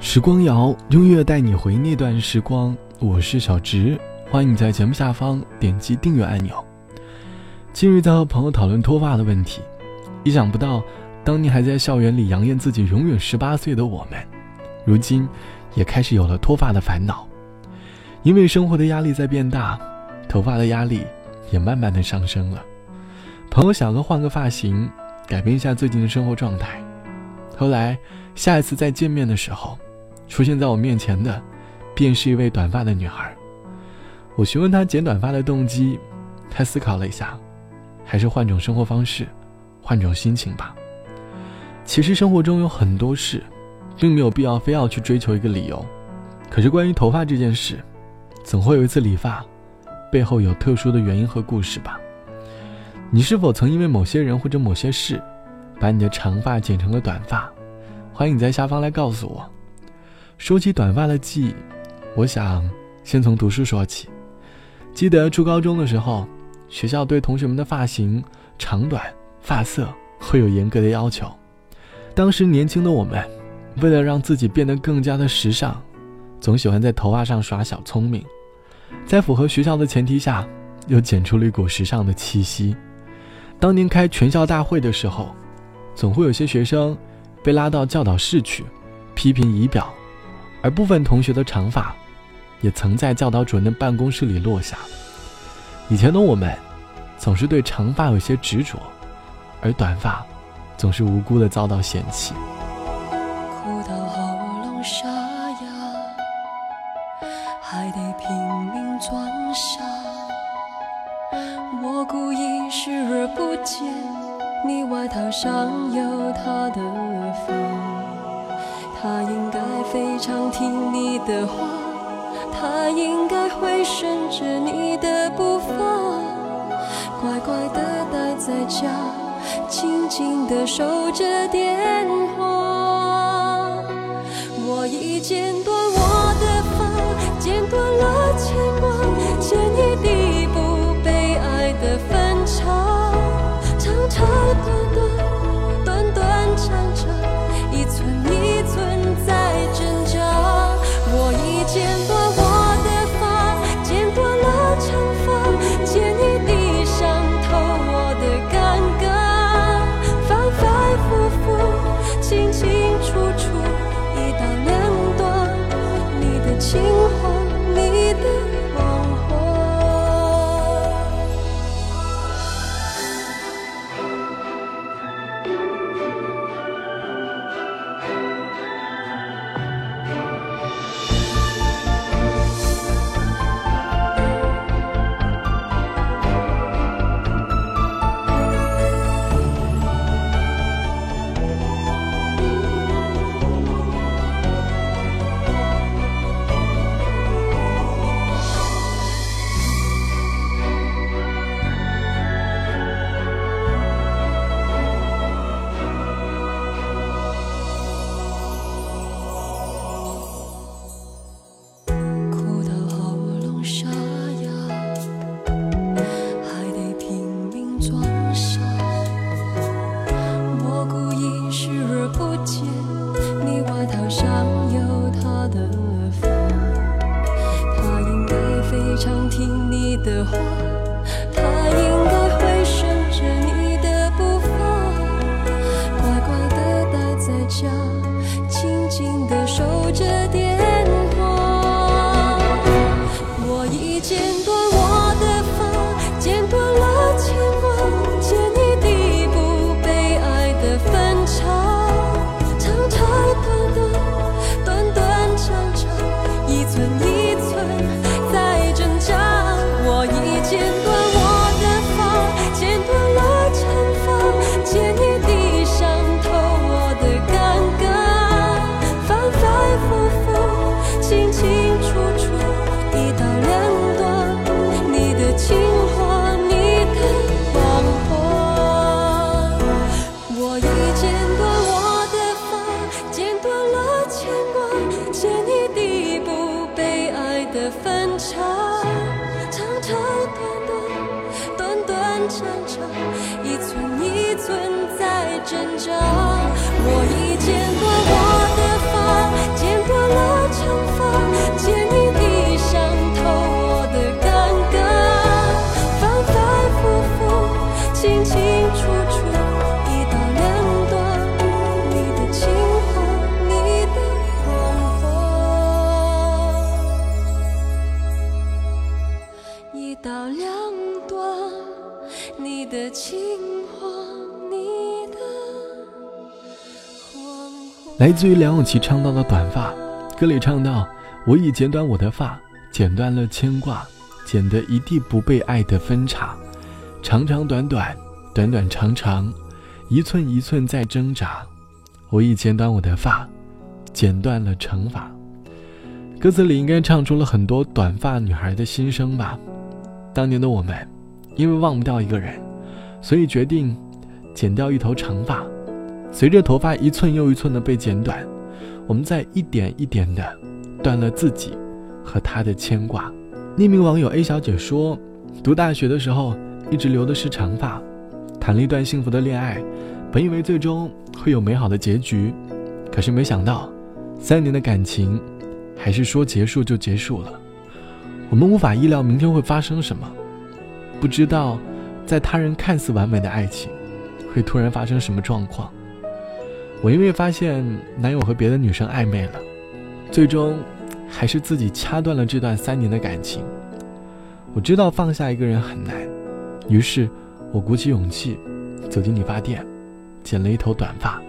时光谣，音乐带你回那段时光。我是小直，欢迎你在节目下方点击订阅按钮。近日在和朋友讨论脱发的问题，意想不到，当年还在校园里扬言自己永远十八岁的我们，如今也开始有了脱发的烦恼。因为生活的压力在变大，头发的压力也慢慢的上升了。朋友想个换个发型，改变一下最近的生活状态。后来下一次再见面的时候。出现在我面前的，便是一位短发的女孩。我询问她剪短发的动机，她思考了一下，还是换种生活方式，换种心情吧。其实生活中有很多事，并没有必要非要去追求一个理由。可是关于头发这件事，总会有一次理发，背后有特殊的原因和故事吧。你是否曾因为某些人或者某些事，把你的长发剪成了短发？欢迎你在下方来告诉我。说起短发的记忆，我想先从读书说起。记得初高中的时候，学校对同学们的发型长短、发色会有严格的要求。当时年轻的我们，为了让自己变得更加的时尚，总喜欢在头发上耍小聪明，在符合学校的前提下，又剪出了一股时尚的气息。当年开全校大会的时候，总会有些学生被拉到教导室去，批评仪表。而部分同学的长发，也曾在教导主任的办公室里落下。以前的我们，总是对长发有些执着，而短发，总是无辜的遭到嫌弃。哭到喉咙沙哑，还得拼命装傻。我故意视而不见，你外套上有他的常听你的话，他应该会顺着你的步伐，乖乖的待在家，静静的守着电话。我已剪装傻，我故意视而不见。你外套上有他的发，他应该非常听你的话，他应该会顺着你的步伐，乖乖的待在家，静静的守着电话。我已剪短。到两端你的情来自于梁咏琪唱到的短发歌里唱到我已剪短我的发剪断了牵挂剪得一地不被爱的分叉长长短短短短长长一寸一寸在挣扎我已剪短我的发剪断了惩罚。歌词里应该唱出了很多短发女孩的心声吧。当年的我们，因为忘不掉一个人，所以决定剪掉一头长发。随着头发一寸又一寸的被剪短，我们在一点一点的断了自己和他的牵挂。匿名网友 A 小姐说：“读大学的时候一直留的是长发，谈了一段幸福的恋爱，本以为最终会有美好的结局，可是没想到，三年的感情。”还是说结束就结束了？我们无法意料明天会发生什么，不知道在他人看似完美的爱情，会突然发生什么状况。我因为发现男友和别的女生暧昧了，最终还是自己掐断了这段三年的感情。我知道放下一个人很难，于是我鼓起勇气走进理发店，剪了一头短发，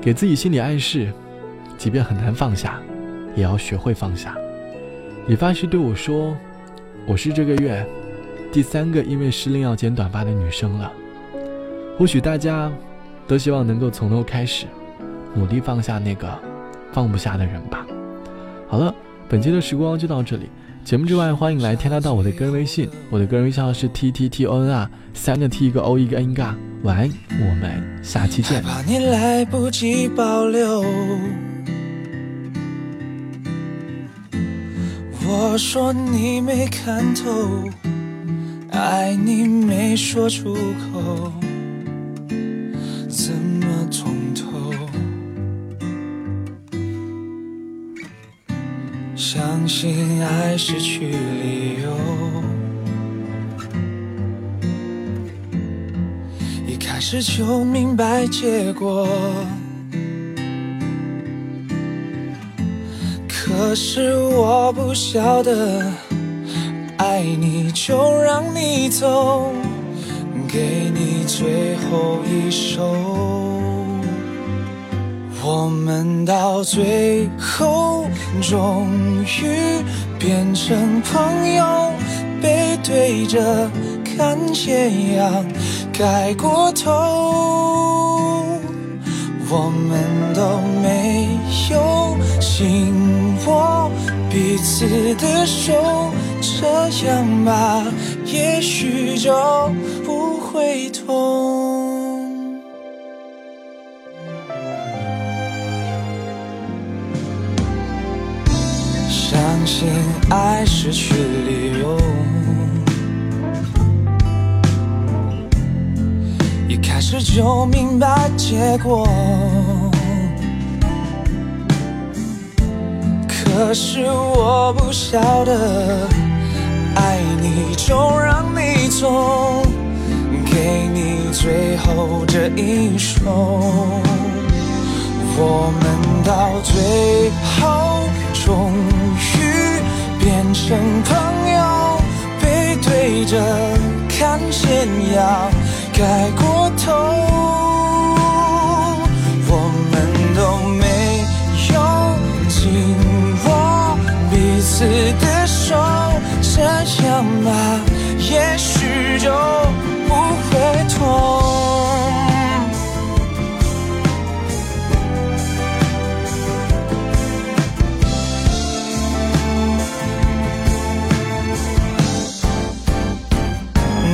给自己心理暗示：即便很难放下。也要学会放下。理发师对我说：“我是这个月第三个因为失恋要剪短发的女生了。或许大家都希望能够从头开始，努力放下那个放不下的人吧。”好了，本期的时光就到这里。节目之外，欢迎来添加到我的个人微信，我的个人微信号是 t t t o n r 三个 t 一个 o 一个 n 嘎。晚安，我们下期见。我说你没看透，爱你没说出口，怎么通透？相信爱失去理由，一开始就明白结果。可是我不晓得，爱你就让你走，给你最后一首。我们到最后终于变成朋友，背对着看斜阳盖过头，我们都没有心。握彼此的手，这样吧，也许就不会痛。相信爱失去理由，一开始就明白结果。可是我不晓得，爱你就让你走，给你最后这一首。我们到最后终于变成朋友，背对着看斜阳盖过头。的手，这样吧，也许就不会痛。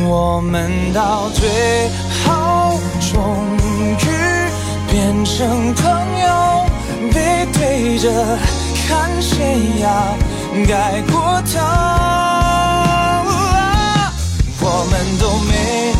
我们到最后终于变成朋友，背对着看斜阳。盖过头，我们都没